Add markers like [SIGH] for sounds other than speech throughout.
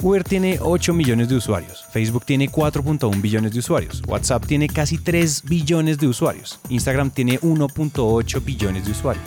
Uber tiene 8 millones de usuarios, Facebook tiene 4.1 billones de usuarios, WhatsApp tiene casi 3 billones de usuarios, Instagram tiene 1.8 billones de usuarios.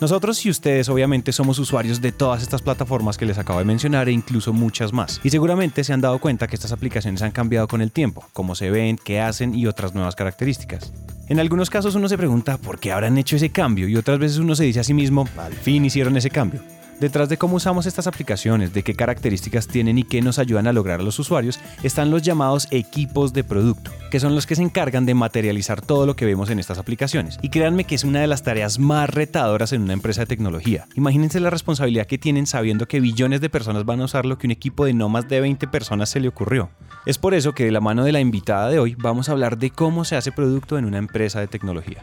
Nosotros y ustedes obviamente somos usuarios de todas estas plataformas que les acabo de mencionar e incluso muchas más. Y seguramente se han dado cuenta que estas aplicaciones han cambiado con el tiempo, cómo se ven, qué hacen y otras nuevas características. En algunos casos uno se pregunta por qué habrán hecho ese cambio y otras veces uno se dice a sí mismo, al fin hicieron ese cambio. Detrás de cómo usamos estas aplicaciones, de qué características tienen y qué nos ayudan a lograr a los usuarios, están los llamados equipos de producto, que son los que se encargan de materializar todo lo que vemos en estas aplicaciones. Y créanme que es una de las tareas más retadoras en una empresa de tecnología. Imagínense la responsabilidad que tienen sabiendo que billones de personas van a usar lo que un equipo de no más de 20 personas se le ocurrió. Es por eso que de la mano de la invitada de hoy vamos a hablar de cómo se hace producto en una empresa de tecnología.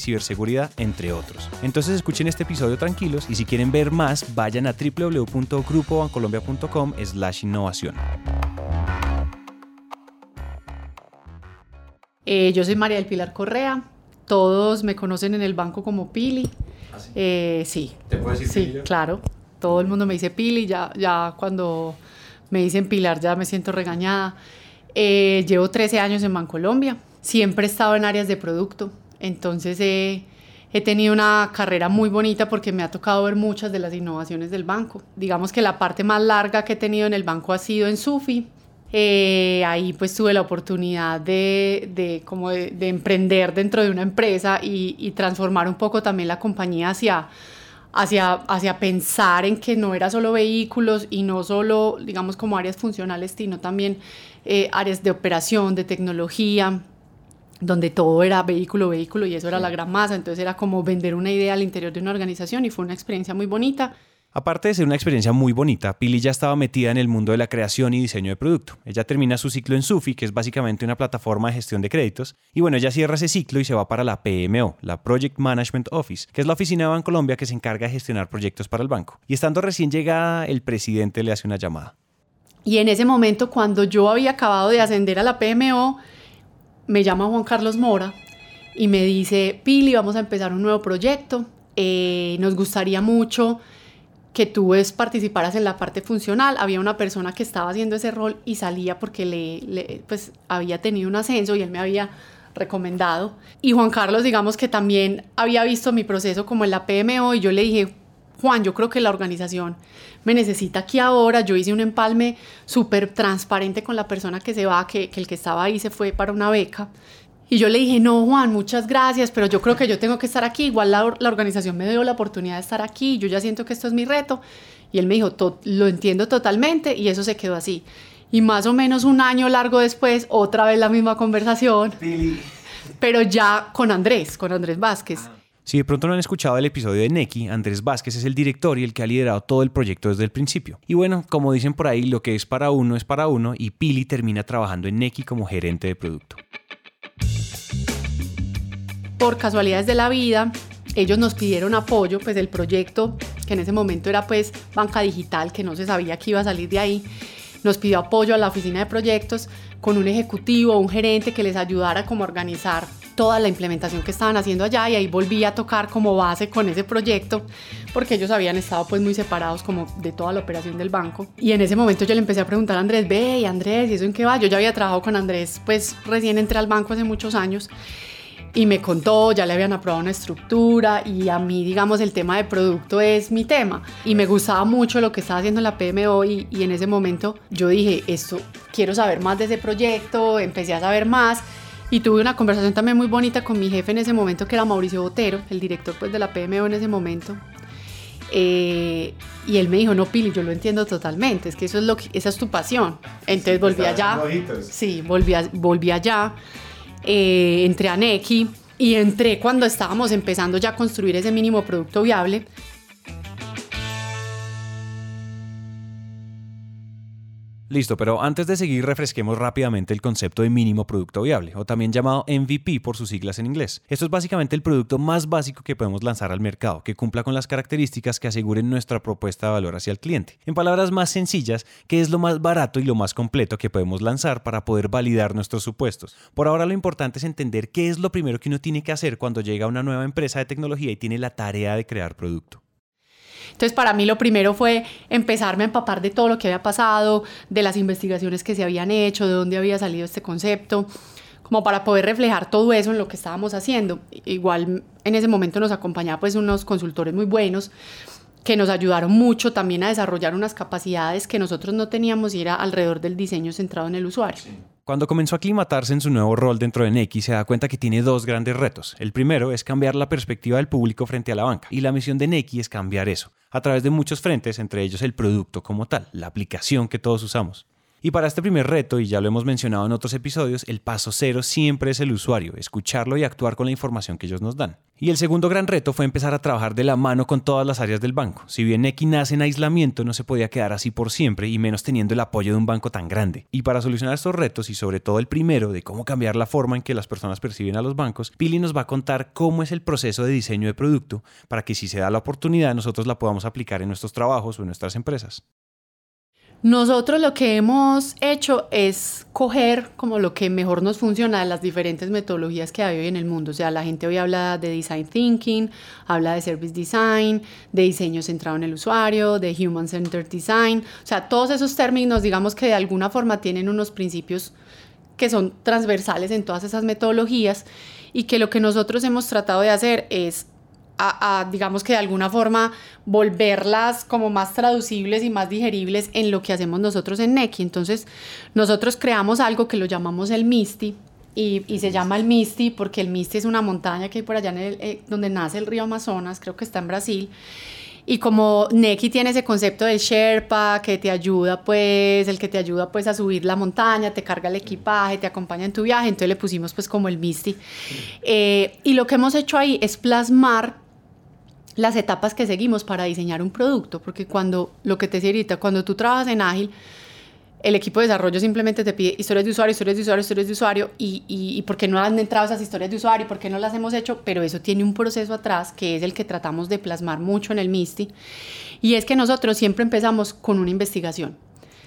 ciberseguridad, entre otros. Entonces escuchen este episodio tranquilos y si quieren ver más, vayan a www.grupobancolombia.com slash innovación. Eh, yo soy María del Pilar Correa, todos me conocen en el banco como Pili. ¿Ah, sí? Eh, sí. ¿Te puedo decir Sí, Pili claro. Todo el mundo me dice Pili, ya, ya cuando me dicen Pilar ya me siento regañada. Eh, llevo 13 años en Bancolombia, siempre he estado en áreas de producto, entonces he, tenido una carrera muy bonita porque me ha tocado ver muchas de las innovaciones del banco. Digamos que la parte más larga que he tenido en el banco ha sido en Sufi. Eh, ahí pues tuve la oportunidad de, como de, de emprender dentro de una empresa y, transformar un poco también la compañía hacia, hacia, hacia pensar en que no era solo vehículos y no solo, digamos, como áreas funcionales, sino también eh, áreas de operación, de tecnología, donde todo era vehículo, vehículo y eso era la gran masa. Entonces era como vender una idea al interior de una organización y fue una experiencia muy bonita. Aparte de ser una experiencia muy bonita, Pili ya estaba metida en el mundo de la creación y diseño de producto. Ella termina su ciclo en Sufi, que es básicamente una plataforma de gestión de créditos, y bueno, ella cierra ese ciclo y se va para la PMO, la Project Management Office, que es la oficina de Bancolombia que se encarga de gestionar proyectos para el banco. Y estando recién llegada, el presidente le hace una llamada. Y en ese momento, cuando yo había acabado de ascender a la PMO, me llama Juan Carlos Mora y me dice, Pili, vamos a empezar un nuevo proyecto. Eh, nos gustaría mucho que tú pues, participaras en la parte funcional. Había una persona que estaba haciendo ese rol y salía porque le, le, pues, había tenido un ascenso y él me había recomendado. Y Juan Carlos, digamos que también había visto mi proceso como en la PMO y yo le dije, Juan, yo creo que la organización me necesita aquí ahora. Yo hice un empalme súper transparente con la persona que se va, que, que el que estaba ahí se fue para una beca. Y yo le dije, no, Juan, muchas gracias, pero yo creo que yo tengo que estar aquí. Igual la, la organización me dio la oportunidad de estar aquí. Yo ya siento que esto es mi reto. Y él me dijo, lo entiendo totalmente y eso se quedó así. Y más o menos un año largo después, otra vez la misma conversación, pero ya con Andrés, con Andrés Vázquez. Si de pronto no han escuchado el episodio de Neki, Andrés Vázquez es el director y el que ha liderado todo el proyecto desde el principio. Y bueno, como dicen por ahí, lo que es para uno es para uno y Pili termina trabajando en Neki como gerente de producto. Por casualidades de la vida, ellos nos pidieron apoyo, pues el proyecto, que en ese momento era pues banca digital, que no se sabía que iba a salir de ahí, nos pidió apoyo a la oficina de proyectos con un ejecutivo, un gerente que les ayudara como a organizar toda la implementación que estaban haciendo allá y ahí volví a tocar como base con ese proyecto porque ellos habían estado pues muy separados como de toda la operación del banco y en ese momento yo le empecé a preguntar a Andrés, ve Andrés, ¿y eso en qué va? Yo ya había trabajado con Andrés pues recién entré al banco hace muchos años y me contó, ya le habían aprobado una estructura y a mí, digamos, el tema de producto es mi tema y me gustaba mucho lo que estaba haciendo en la PMO y, y en ese momento yo dije, esto, quiero saber más de ese proyecto, empecé a saber más y tuve una conversación también muy bonita con mi jefe en ese momento que era Mauricio Botero, el director pues de la PMO en ese momento. Eh, y él me dijo, no, Pili, yo lo entiendo totalmente, es que eso es lo que, esa es tu pasión. Entonces volví allá. Sí, volví, a, volví allá eh, entré a Neki y entré cuando estábamos empezando ya a construir ese mínimo producto viable. Listo, pero antes de seguir refresquemos rápidamente el concepto de mínimo producto viable, o también llamado MVP por sus siglas en inglés. Esto es básicamente el producto más básico que podemos lanzar al mercado, que cumpla con las características que aseguren nuestra propuesta de valor hacia el cliente. En palabras más sencillas, ¿qué es lo más barato y lo más completo que podemos lanzar para poder validar nuestros supuestos? Por ahora lo importante es entender qué es lo primero que uno tiene que hacer cuando llega a una nueva empresa de tecnología y tiene la tarea de crear producto. Entonces, para mí lo primero fue empezarme a empapar de todo lo que había pasado, de las investigaciones que se habían hecho, de dónde había salido este concepto, como para poder reflejar todo eso en lo que estábamos haciendo. Igual en ese momento nos acompañaba pues unos consultores muy buenos que nos ayudaron mucho también a desarrollar unas capacidades que nosotros no teníamos y era alrededor del diseño centrado en el usuario. Cuando comenzó a aclimatarse en su nuevo rol dentro de Neki, se da cuenta que tiene dos grandes retos. El primero es cambiar la perspectiva del público frente a la banca, y la misión de Neki es cambiar eso, a través de muchos frentes, entre ellos el producto como tal, la aplicación que todos usamos. Y para este primer reto, y ya lo hemos mencionado en otros episodios, el paso cero siempre es el usuario, escucharlo y actuar con la información que ellos nos dan. Y el segundo gran reto fue empezar a trabajar de la mano con todas las áreas del banco. Si bien Neki nace en aislamiento, no se podía quedar así por siempre y menos teniendo el apoyo de un banco tan grande. Y para solucionar estos retos y sobre todo el primero de cómo cambiar la forma en que las personas perciben a los bancos, Pili nos va a contar cómo es el proceso de diseño de producto para que si se da la oportunidad nosotros la podamos aplicar en nuestros trabajos o en nuestras empresas. Nosotros lo que hemos hecho es coger como lo que mejor nos funciona de las diferentes metodologías que hay hoy en el mundo. O sea, la gente hoy habla de design thinking, habla de service design, de diseño centrado en el usuario, de human centered design. O sea, todos esos términos, digamos que de alguna forma tienen unos principios que son transversales en todas esas metodologías y que lo que nosotros hemos tratado de hacer es a, digamos que de alguna forma, volverlas como más traducibles y más digeribles en lo que hacemos nosotros en Neki. Entonces, nosotros creamos algo que lo llamamos el Misty. Y, y se llama el Misty porque el Misty es una montaña que hay por allá en el, eh, donde nace el río Amazonas, creo que está en Brasil. Y como Neki tiene ese concepto de Sherpa que te ayuda, pues, el que te ayuda pues a subir la montaña, te carga el equipaje, te acompaña en tu viaje, entonces le pusimos pues como el Misty. Eh, y lo que hemos hecho ahí es plasmar las etapas que seguimos para diseñar un producto, porque cuando, lo que te decía ahorita, cuando tú trabajas en Ágil, el equipo de desarrollo simplemente te pide historias de usuario, historias de usuario, historias de usuario, y, y, por qué no han entrado esas historias de usuario, por qué no las hemos hecho, pero eso tiene un proceso atrás que es el que tratamos de plasmar mucho en el MISTI, y es que nosotros siempre empezamos con una investigación,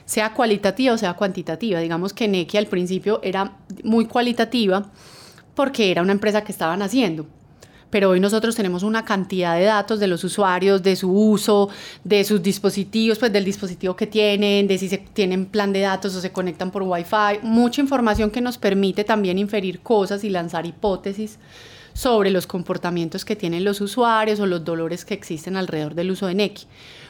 sea cualitativa o sea cuantitativa. Digamos que Neki al principio era muy cualitativa porque era una empresa que estaban haciendo, pero hoy nosotros tenemos una cantidad de datos de los usuarios, de su uso, de sus dispositivos, pues del dispositivo que tienen, de si se tienen plan de datos o se conectan por Wi-Fi, mucha información que nos permite también inferir cosas y lanzar hipótesis sobre los comportamientos que tienen los usuarios o los dolores que existen alrededor del uso de Neki.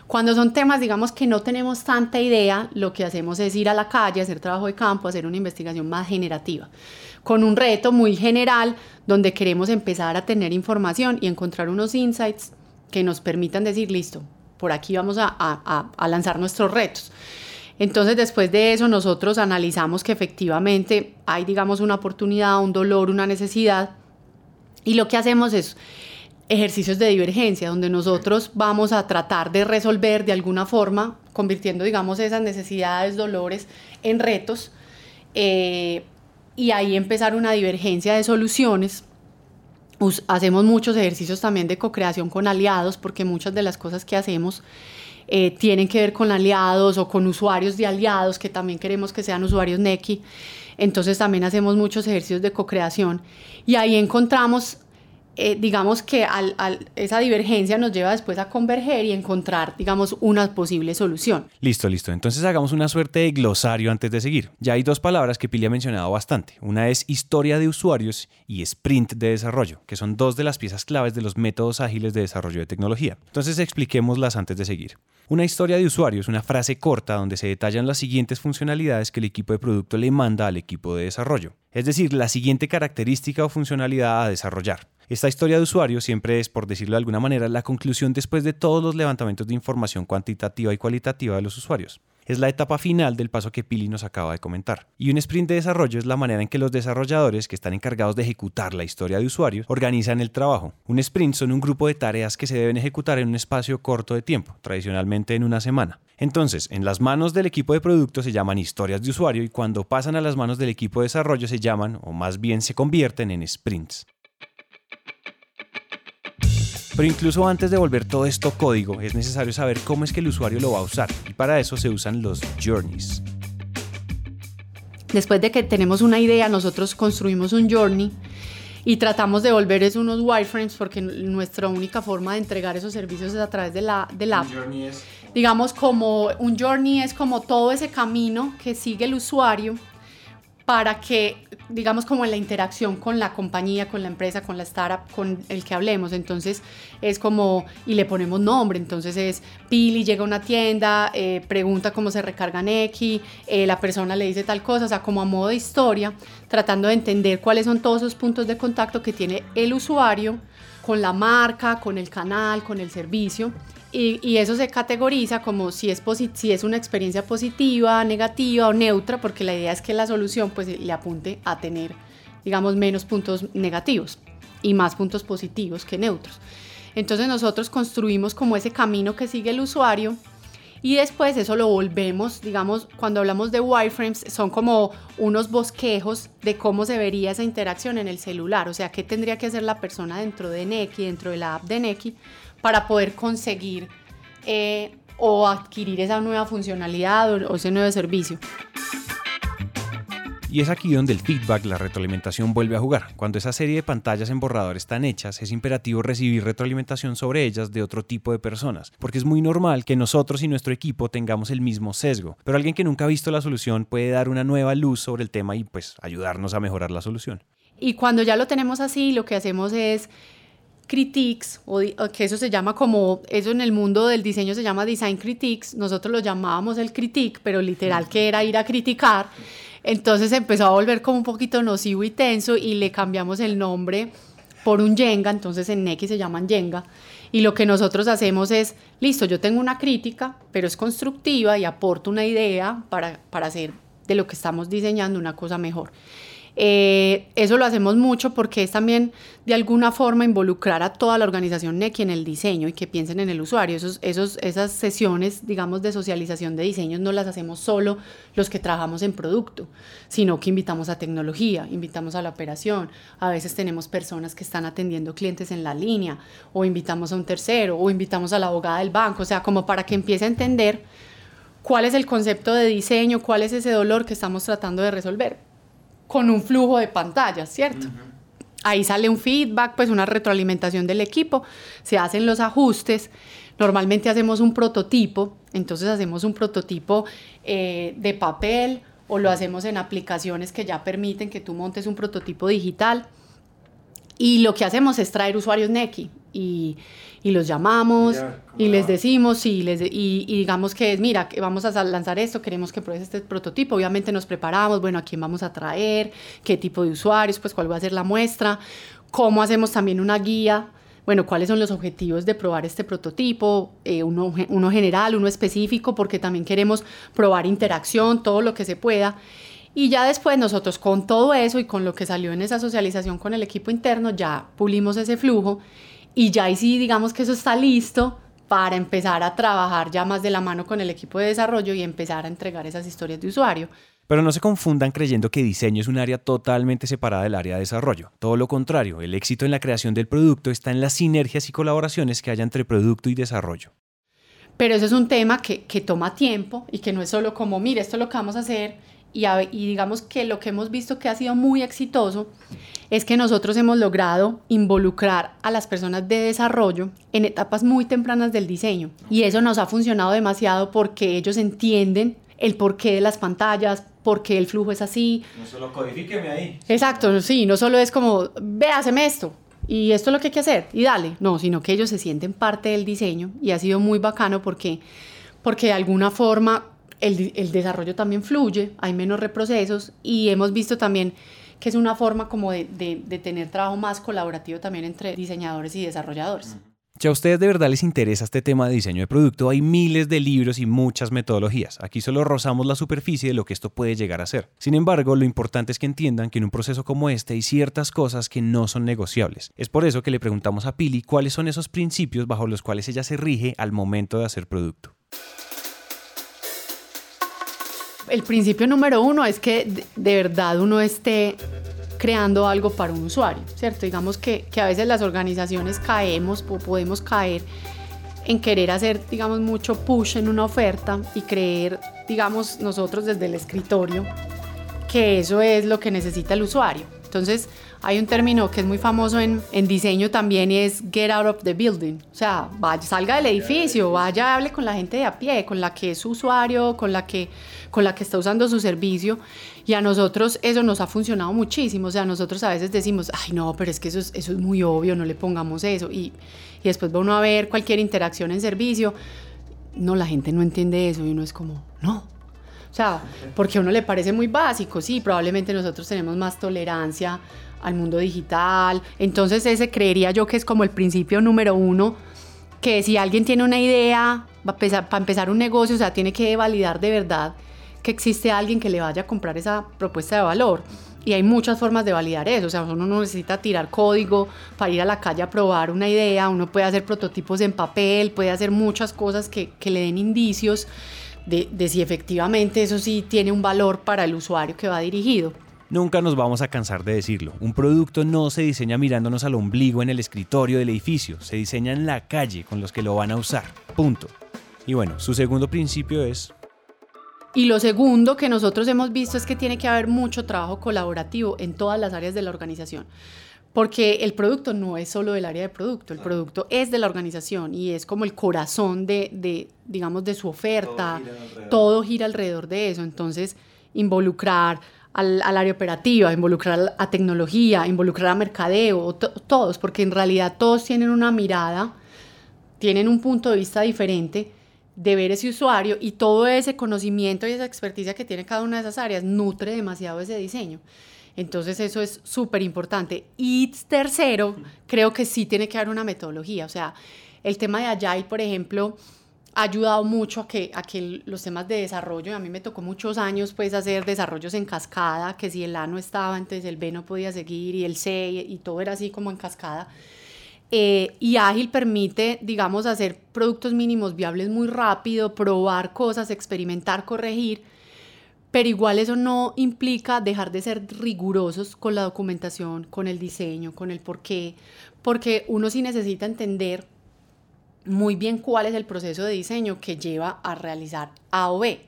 Cuando son temas, digamos, que no tenemos tanta idea, lo que hacemos es ir a la calle, hacer trabajo de campo, hacer una investigación más generativa con un reto muy general donde queremos empezar a tener información y encontrar unos insights que nos permitan decir, listo, por aquí vamos a, lanzar nuestros retos. Entonces, después de eso, nosotros analizamos que efectivamente hay, digamos, una oportunidad, un dolor, una necesidad, y lo que hacemos es ejercicios de divergencia, donde nosotros vamos a tratar de resolver de alguna forma, convirtiendo, digamos, esas necesidades, dolores en retos, eh, y ahí empezar una divergencia de soluciones. hacemos muchos ejercicios también de co-creación con aliados, porque muchas de las cosas que hacemos eh, tienen que ver con aliados o con usuarios de aliados, que también queremos que sean usuarios Neki. Entonces también hacemos muchos ejercicios de co-creación y ahí encontramos eh, digamos que esa divergencia nos lleva después a converger y encontrar, digamos, una posible solución. Listo, listo. Entonces hagamos una suerte de glosario antes de seguir. Ya hay dos palabras que Pili ha mencionado bastante. Una es historia de usuarios y sprint de desarrollo, que son dos de las piezas claves de los métodos ágiles de desarrollo de tecnología. Entonces expliquémoslas antes de seguir. Una historia de usuario es una frase corta donde se detallan las siguientes funcionalidades que el equipo de producto le manda al equipo de desarrollo. Es decir, la siguiente característica o funcionalidad a desarrollar. Esta historia de usuario siempre es, por decirlo de alguna manera, la conclusión después de todos los levantamientos de información cuantitativa y cualitativa de los usuarios. Es la etapa final del paso que Pili nos acaba de comentar. Y un sprint de desarrollo es la manera en que los desarrolladores que están encargados de ejecutar la historia de usuario organizan el trabajo. Un sprint son un grupo de tareas que se deben ejecutar en un espacio corto de tiempo, tradicionalmente en una semana. Entonces, en las manos del equipo de producto se llaman historias de usuario y cuando pasan a las manos del equipo de desarrollo se llaman, o más bien se convierten en sprints. Pero incluso antes de volver todo esto código, es necesario saber cómo es que el usuario lo va a usar, y para eso se usan los journeys. Después de que tenemos una idea, nosotros construimos un journey y tratamos de volver es unos wireframes porque nuestra única forma de entregar esos servicios es a través de la, del app. Digamos como un journey es como todo ese camino que sigue el usuario para que, digamos, como en la interacción con la compañía, con la empresa, con la startup, con el que hablemos. Entonces es como, y le ponemos nombre, entonces es Pili llega a una tienda, eh, pregunta cómo se recarga X, eh, la persona le dice tal cosa, o sea, como a modo de historia, tratando de entender cuáles son todos esos puntos de contacto que tiene el usuario con la marca, con el canal, con el servicio y, eso se categoriza como si es, si es una experiencia positiva, negativa o neutra, porque la idea es que la solución pues, le apunte a tener, digamos, menos puntos negativos y más puntos positivos que neutros. Entonces nosotros construimos como ese camino que sigue el usuario y después eso lo volvemos, digamos, cuando hablamos de wireframes, son como unos bosquejos de cómo se vería esa interacción en el celular, o sea, qué tendría que hacer la persona dentro de Neki, dentro de la app de Neki, para poder conseguir eh, o adquirir esa nueva funcionalidad o, ese nuevo servicio. Y es aquí donde el feedback, la retroalimentación vuelve a jugar. Cuando esa serie de pantallas en borrador están hechas, es imperativo recibir retroalimentación sobre ellas de otro tipo de personas, porque es muy normal que nosotros y nuestro equipo tengamos el mismo sesgo, pero alguien que nunca ha visto la solución puede dar una nueva luz sobre el tema y pues ayudarnos a mejorar la solución. Y cuando ya lo tenemos así, lo que hacemos es critiques, o, que eso se llama como, eso en el mundo del diseño se llama design critiques, nosotros lo llamábamos el critique, pero literal que era ir a criticar, entonces empezó a volver como un poquito nocivo y tenso y le cambiamos el nombre por un Jenga, entonces en X se llaman Jenga, y lo que nosotros hacemos es, listo, yo tengo una crítica, pero es constructiva y aporto una idea para, para hacer de lo que estamos diseñando una cosa mejor. Eh, eso lo hacemos mucho porque es también de alguna forma involucrar a toda la organización NECI en el diseño y que piensen en el usuario. Esos, esos, esas sesiones, digamos, de socialización de diseños no las hacemos solo los que trabajamos en producto, sino que invitamos a tecnología, invitamos a la operación. A veces tenemos personas que están atendiendo clientes en la línea o invitamos a un tercero o invitamos a la abogada del banco, o sea, como para que empiece a entender cuál es el concepto de diseño, cuál es ese dolor que estamos tratando de resolver con un flujo de pantallas, ¿cierto? Ahí sale un feedback, pues una retroalimentación del equipo, se hacen los ajustes. Normalmente hacemos un prototipo, entonces hacemos un prototipo eh, de papel o lo hacemos en aplicaciones que ya permiten que tú montes un prototipo digital. Y lo que hacemos es traer usuarios Neki y, y los llamamos y les decimos sí, les y, digamos que es, mira, vamos a lanzar esto, queremos que pruebes este prototipo, obviamente nos preparamos, bueno, a quién vamos a traer, qué tipo de usuarios, pues cuál va a ser la muestra, cómo hacemos también una guía, bueno, cuáles son los objetivos de probar este prototipo, eh, uno, uno general, uno específico, porque también queremos probar interacción, todo lo que se pueda. Y ya después nosotros con todo eso y con lo que salió en esa socialización con el equipo interno, ya pulimos ese flujo y ya ahí sí digamos que eso está listo para empezar a trabajar ya más de la mano con el equipo de desarrollo y empezar a entregar esas historias de usuario. Pero no se confundan creyendo que diseño es un área totalmente separada del área de desarrollo. Todo lo contrario, el éxito en la creación del producto está en las sinergias y colaboraciones que haya entre producto y desarrollo. Pero eso es un tema que, que toma tiempo y que no es solo como, mire, esto es lo que vamos a hacer y, y, digamos que lo que hemos visto que ha sido muy exitoso es que nosotros hemos logrado involucrar a las personas de desarrollo en etapas muy tempranas del diseño. Y eso nos ha funcionado demasiado porque ellos entienden el porqué de las pantallas, por qué el flujo es así. No solo codifíqueme ahí. Exacto, sí, no solo es como, ve, haceme esto, y esto es lo que hay que hacer, y dale. No, sino que ellos se sienten parte del diseño y ha sido muy bacano porque, porque de alguna forma el, desarrollo también fluye, hay menos reprocesos y hemos visto también que es una forma como de, de, de, tener trabajo más colaborativo también entre diseñadores y desarrolladores. Si a ustedes de verdad les interesa este tema de diseño de producto, hay miles de libros y muchas metodologías. Aquí solo rozamos la superficie de lo que esto puede llegar a ser. Sin embargo, lo importante es que entiendan que en un proceso como este hay ciertas cosas que no son negociables. Es por eso que le preguntamos a Pili cuáles son esos principios bajo los cuales ella se rige al momento de hacer producto. El principio número uno es que de verdad uno esté creando algo para un usuario, ¿cierto? Digamos que, que a veces las organizaciones caemos o podemos caer en querer hacer, digamos, mucho push en una oferta y creer, digamos, nosotros desde el escritorio, que eso es lo que necesita el usuario. Entonces, hay un término que es muy famoso en, en, diseño también y es get out of the building. O sea, vaya, salga del edificio, vaya, hable con la gente de a pie, con la que es usuario, con la que, con la que está usando su servicio. Y a nosotros eso nos ha funcionado muchísimo. O sea, nosotros a veces decimos, ay, no, pero es que eso es, eso es muy obvio, no le pongamos eso. Y, y después va uno a ver cualquier interacción en servicio. No, la gente no entiende eso y uno es como, no, o sea, porque a uno le parece muy básico, sí, probablemente nosotros tenemos más tolerancia al mundo digital. Entonces ese creería yo que es como el principio número uno, que si alguien tiene una idea para empezar un negocio, o sea, tiene que validar de verdad que existe alguien que le vaya a comprar esa propuesta de valor. Y hay muchas formas de validar eso. O sea, uno no necesita tirar código para ir a la calle a probar una idea. Uno puede hacer prototipos en papel, puede hacer muchas cosas que, le den indicios de si efectivamente eso sí tiene un valor para el usuario que va dirigido. Nunca nos vamos a cansar de decirlo. Un producto no se diseña mirándonos al ombligo en el escritorio del edificio, se diseña en la calle con los que lo van a usar. Punto. Y bueno, su segundo principio es... Y lo segundo que nosotros hemos visto es que tiene que haber mucho trabajo colaborativo en todas las áreas de la organización. Porque el producto no es solo del área de producto, el producto es de la organización y es como el corazón de, de digamos, de su oferta. Todo gira, todo gira alrededor de eso. Entonces, involucrar al, al, área operativa, involucrar a tecnología, involucrar a mercadeo, todos, porque en realidad todos tienen una mirada, tienen un punto de vista diferente de ver ese usuario y todo ese conocimiento y esa experticia que tiene cada una de esas áreas nutre demasiado ese diseño. Entonces eso es súper importante. Y tercero, creo que sí tiene que haber una metodología. O sea, el tema de Agile, por ejemplo, ha ayudado mucho a que, a que los temas de desarrollo, a mí me tocó muchos años pues hacer desarrollos en cascada, que si el A no estaba, entonces el B no podía seguir y el C y, todo era así como en cascada. Eh, y ágil permite, digamos, hacer productos mínimos viables muy rápido, probar cosas, experimentar, corregir, pero igual eso no implica dejar de ser rigurosos con la documentación, con el diseño, con el por qué, porque uno sí necesita entender muy bien cuál es el proceso de diseño que lleva a realizar A o B.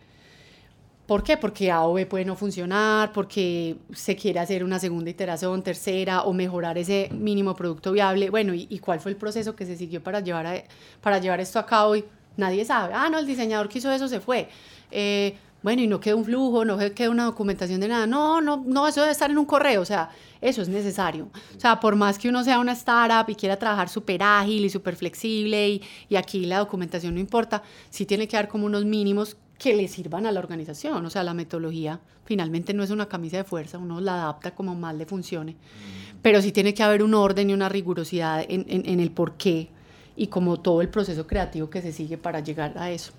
¿Por qué? Porque A o B puede no funcionar, porque se quiere hacer una segunda iteración, tercera, o mejorar ese mínimo producto viable. Bueno, ¿y, cuál fue el proceso que se siguió para llevar, para llevar esto a cabo? Y nadie sabe. Ah, no, el diseñador que hizo eso se fue. Eh, bueno, y no queda un flujo, no queda una documentación de nada. No, no, no, eso debe estar en un correo. O sea, eso es necesario. O sea, por más que uno sea una startup y quiera trabajar súper ágil y súper flexible y, y, aquí la documentación no importa, sí tiene que dar como unos mínimos que le sirvan a la organización. O sea, la metodología finalmente no es una camisa de fuerza, uno la adapta como más le funcione. Mm. Pero sí tiene que haber un orden y una rigurosidad en, en, en el por qué y como todo el proceso creativo que se sigue para llegar a eso.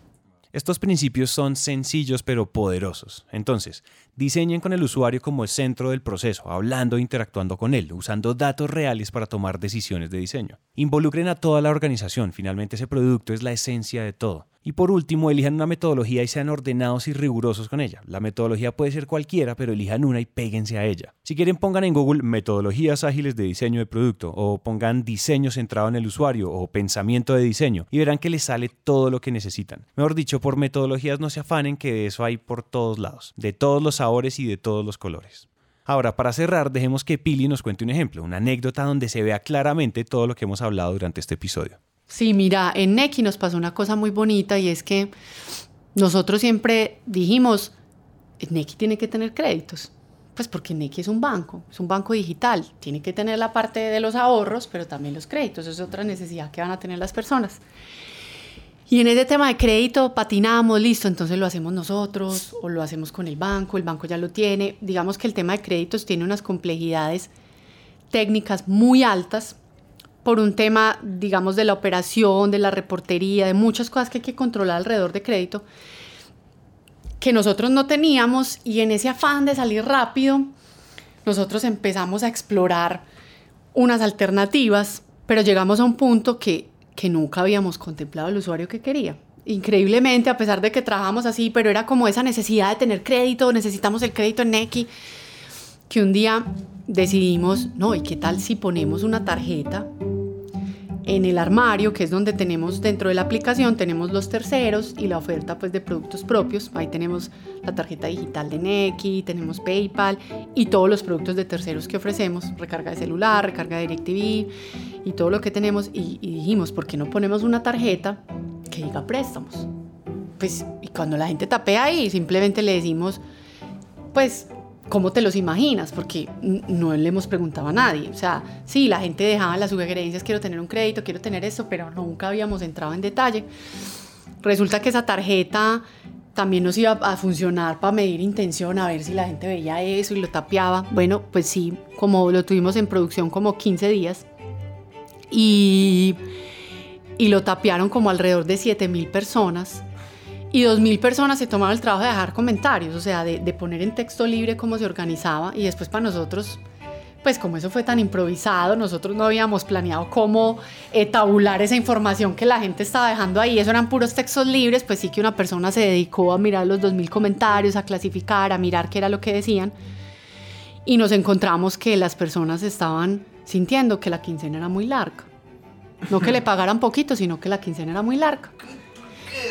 Estos principios son sencillos pero poderosos. Entonces, diseñen con el usuario como el centro del proceso, hablando e interactuando con él, usando datos reales para tomar decisiones de diseño. Involucren a toda la organización, finalmente ese producto es la esencia de todo. Y por último, elijan una metodología y sean ordenados y rigurosos con ella. La metodología puede ser cualquiera, pero elijan una y péguense a ella. Si quieren, pongan en Google metodologías ágiles de diseño de producto o pongan diseño centrado en el usuario o pensamiento de diseño y verán que les sale todo lo que necesitan. Mejor dicho, por metodologías no se afanen que de eso hay por todos lados, de todos los sabores y de todos los colores. Ahora, para cerrar, dejemos que Pili nos cuente un ejemplo, una anécdota donde se vea claramente todo lo que hemos hablado durante este episodio. Sí, mira, en Neki nos pasó una cosa muy bonita y es que nosotros siempre dijimos, Neki tiene que tener créditos. Pues porque Neki es un banco, es un banco digital, tiene que tener la parte de los ahorros, pero también los créditos, es otra necesidad que van a tener las personas. Y en ese tema de crédito patinamos, listo, entonces lo hacemos nosotros o lo hacemos con el banco, el banco ya lo tiene. Digamos que el tema de créditos tiene unas complejidades técnicas muy altas por un tema, digamos, de la operación, de la reportería, de muchas cosas que hay que controlar alrededor de crédito, que nosotros no teníamos y en ese afán de salir rápido, nosotros empezamos a explorar unas alternativas, pero llegamos a un punto que, que nunca habíamos contemplado el usuario que quería. Increíblemente, a pesar de que trabajamos así, pero era como esa necesidad de tener crédito, necesitamos el crédito en Neki, que un día decidimos, no, ¿y qué tal si ponemos una tarjeta en el armario, que es donde tenemos dentro de la aplicación, tenemos los terceros y la oferta pues de productos propios. Ahí tenemos la tarjeta digital de Neki, tenemos PayPal y todos los productos de terceros que ofrecemos, recarga de celular, recarga de DirecTV y todo lo que tenemos. Y, y dijimos, ¿por qué no ponemos una tarjeta que diga préstamos? Pues, y cuando la gente tapea ahí, simplemente le decimos, pues ¿Cómo te los imaginas? Porque no le hemos preguntado a nadie. O sea, sí, la gente dejaba las sugerencias, quiero tener un crédito, quiero tener esto, pero nunca habíamos entrado en detalle. Resulta que esa tarjeta también nos iba a funcionar para medir intención, a ver si la gente veía eso y lo tapeaba. Bueno, pues sí, como lo tuvimos en producción como 15 días y, y lo tapearon como alrededor de 7 mil personas y 2.000 personas se tomaron el trabajo de dejar comentarios, o sea, de, poner en texto libre cómo se organizaba y después para nosotros, pues como eso fue tan improvisado, nosotros no habíamos planeado cómo eh, tabular esa información que la gente estaba dejando ahí, eso eran puros textos libres, pues sí que una persona se dedicó a mirar los 2.000 comentarios, a clasificar, a mirar qué era lo que decían y nos encontramos que las personas estaban sintiendo que la quincena era muy larga. No que le [LAUGHS] pagaran poquito, sino que la quincena era muy larga.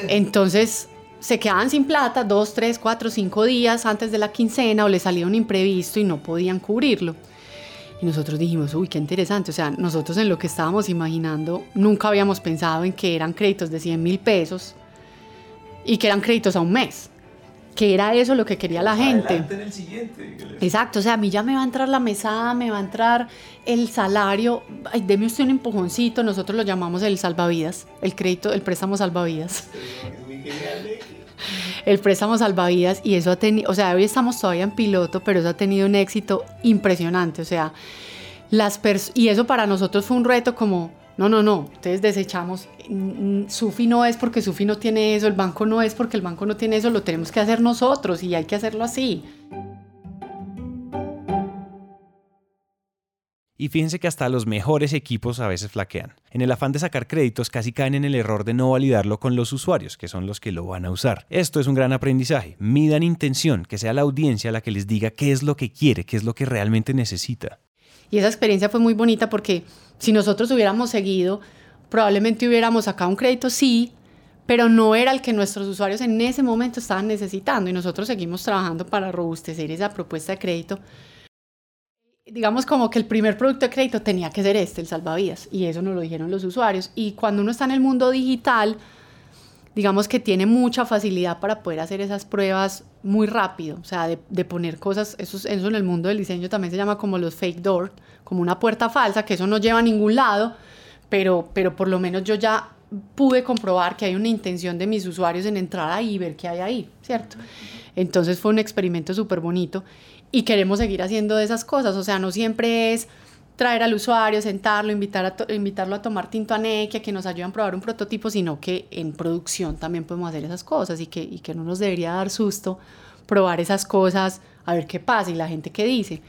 Entonces se quedaban sin plata dos, tres, cuatro, cinco días antes de la quincena o les salía un imprevisto y no podían cubrirlo. Y nosotros dijimos, uy, qué interesante. O sea, nosotros en lo que estábamos imaginando nunca habíamos pensado en que eran créditos de 100 mil pesos y que eran créditos a un mes. Que era eso lo que quería la gente. En el siguiente. Exacto, o sea, a mí ya me va a entrar la mesada, me va a entrar el salario. Ay, deme usted un empujoncito, nosotros lo llamamos el salvavidas, el crédito, el préstamo salvavidas. el préstamo salvavidas y eso ha tenido, o sea, hoy estamos todavía en piloto, pero eso ha tenido un éxito impresionante, o sea, las y eso para nosotros fue un reto como, no, no, no, ustedes desechamos, Sufi no es porque Sufi no tiene eso, el banco no es porque el banco no tiene eso, lo tenemos que hacer nosotros y hay que hacerlo así. Y fíjense que hasta los mejores equipos a veces flaquean. En el afán de sacar créditos casi caen en el error de no validarlo con los usuarios, que son los que lo van a usar. Esto es un gran aprendizaje. Midan intención, que sea la audiencia la que les diga qué es lo que quiere, qué es lo que realmente necesita. Y esa experiencia fue muy bonita porque si nosotros hubiéramos seguido, probablemente hubiéramos sacado un crédito, sí, pero no era el que nuestros usuarios en ese momento estaban necesitando y nosotros seguimos trabajando para robustecer esa propuesta de crédito digamos como que el primer producto de crédito tenía que ser este, el salvavidas, y eso nos lo dijeron los usuarios. Y cuando uno está en el mundo digital, digamos que tiene mucha facilidad para poder hacer esas pruebas muy rápido, o sea, de, poner cosas, eso, eso, en el mundo del diseño también se llama como los fake door, como una puerta falsa, que eso no lleva a ningún lado, pero, pero por lo menos yo ya pude comprobar que hay una intención de mis usuarios en entrar ahí y ver qué hay ahí, ¿cierto? Entonces fue un experimento súper bonito y queremos seguir haciendo esas cosas. O sea, no siempre es traer al usuario, sentarlo, invitar a invitarlo a tomar tinto a Nekia, que nos ayuden a probar un prototipo, sino que en producción también podemos hacer esas cosas y que, y que no nos debería dar susto probar esas cosas, a ver qué pasa y la gente qué dice.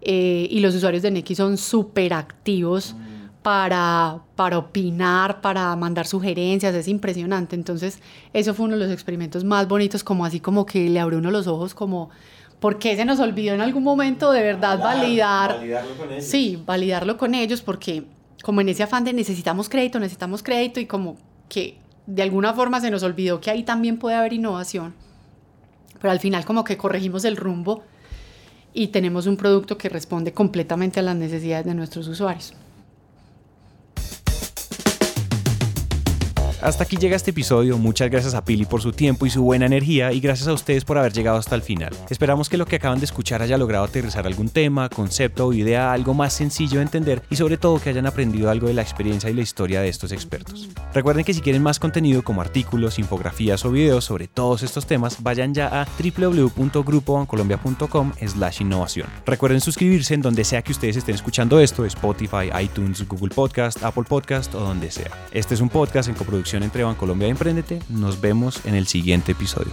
Eh, y los usuarios de Neki son súper activos para, para opinar, para mandar sugerencias, es impresionante. Entonces, eso fue uno de los experimentos más bonitos, como así como que le abrió uno los ojos, como ¿Por qué se nos olvidó en algún momento de verdad validar? Validarlo con ellos. Sí, validarlo con ellos porque como en ese afán de necesitamos crédito, necesitamos crédito y como que de alguna forma se nos olvidó que ahí también puede haber innovación. Pero al final como que corregimos el rumbo y tenemos un producto que responde completamente a las necesidades de nuestros usuarios. Hasta aquí llega este episodio, muchas gracias a Pili por su tiempo y su buena energía y gracias a ustedes por haber llegado hasta el final. Esperamos que lo que acaban de escuchar haya logrado aterrizar algún tema, concepto o idea algo más sencillo de entender y sobre todo que hayan aprendido algo de la experiencia y la historia de estos expertos. Recuerden que si quieren más contenido como artículos, infografías o videos sobre todos estos temas, vayan ya a www.grupobancolombia.com slash innovación. Recuerden suscribirse en donde sea que ustedes estén escuchando esto, Spotify, iTunes, Google Podcast, Apple Podcast o donde sea. Este es un podcast en coproducción entre Bancolombia y Emprendete. Nos vemos en el siguiente episodio.